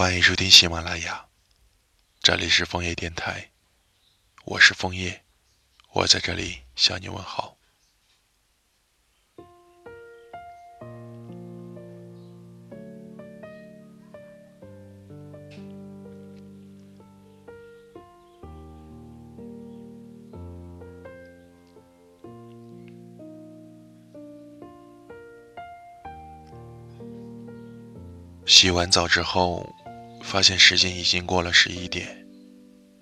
欢迎收听喜马拉雅，这里是枫叶电台，我是枫叶，我在这里向你问好。洗完澡之后，发现时间已经过了十一点，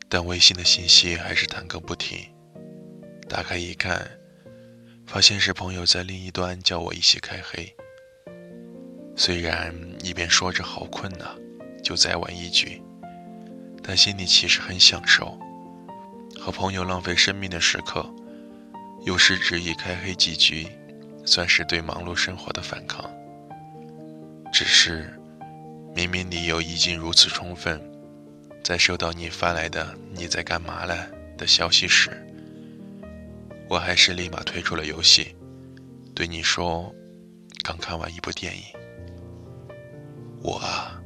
但微信的信息还是弹个不停。打开一看，发现是朋友在另一端叫我一起开黑。虽然一边说着好困呐，就再玩一局，但心里其实很享受。和朋友浪费生命的时刻，有时只以开黑几局，算是对忙碌生活的反抗。只是。明明理由已经如此充分，在收到你发来的“你在干嘛了”的消息时，我还是立马退出了游戏，对你说：“刚看完一部电影。”我啊，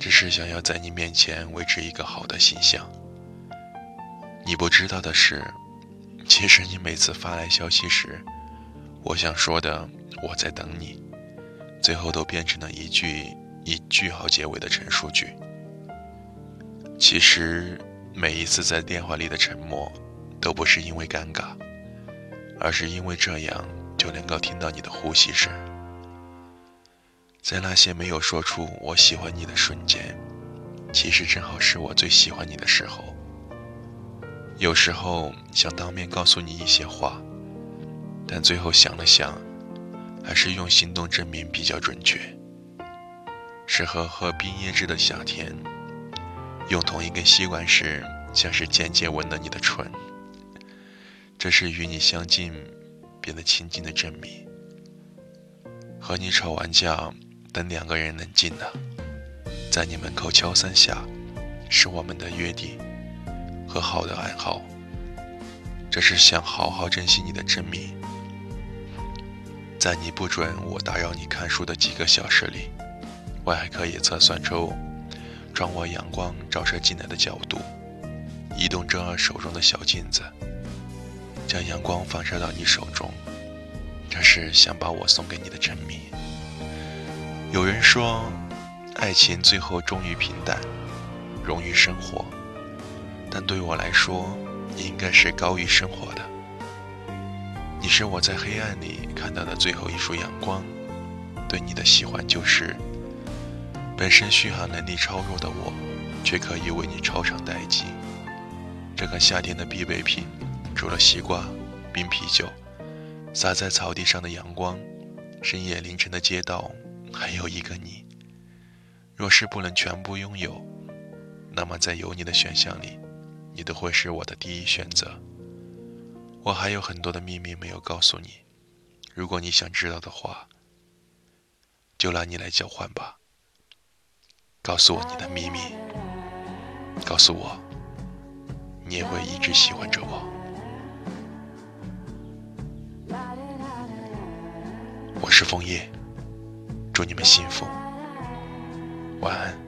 只是想要在你面前维持一个好的形象。你不知道的是，其实你每次发来消息时，我想说的“我在等你”，最后都变成了一句。以句号结尾的陈述句。其实，每一次在电话里的沉默，都不是因为尴尬，而是因为这样就能够听到你的呼吸声。在那些没有说出“我喜欢你”的瞬间，其实正好是我最喜欢你的时候。有时候想当面告诉你一些话，但最后想了想，还是用行动证明比较准确。适合喝冰椰汁的夏天，用同一根吸管时，像是间接吻了你的唇。这是与你相近，变得亲近的证明。和你吵完架，等两个人冷静了，在你门口敲三下，是我们的约定和好的暗号。这是想好好珍惜你的证明。在你不准我打扰你看书的几个小时里。我还可以测算出，窗外阳光照射进来的角度，移动着手中的小镜子，将阳光反射到你手中。这是想把我送给你的沉迷。有人说，爱情最后终于平淡，融于生活，但对我来说，应该是高于生活的。你是我在黑暗里看到的最后一束阳光，对你的喜欢就是。本身续航能力超弱的我，却可以为你超长待机。这个夏天的必备品，除了西瓜、冰啤酒，洒在草地上的阳光，深夜凌晨的街道，还有一个你。若是不能全部拥有，那么在有你的选项里，你都会是我的第一选择。我还有很多的秘密没有告诉你，如果你想知道的话，就拿你来交换吧。告诉我你的秘密，告诉我，你也会一直喜欢着我。我是枫叶，祝你们幸福，晚安。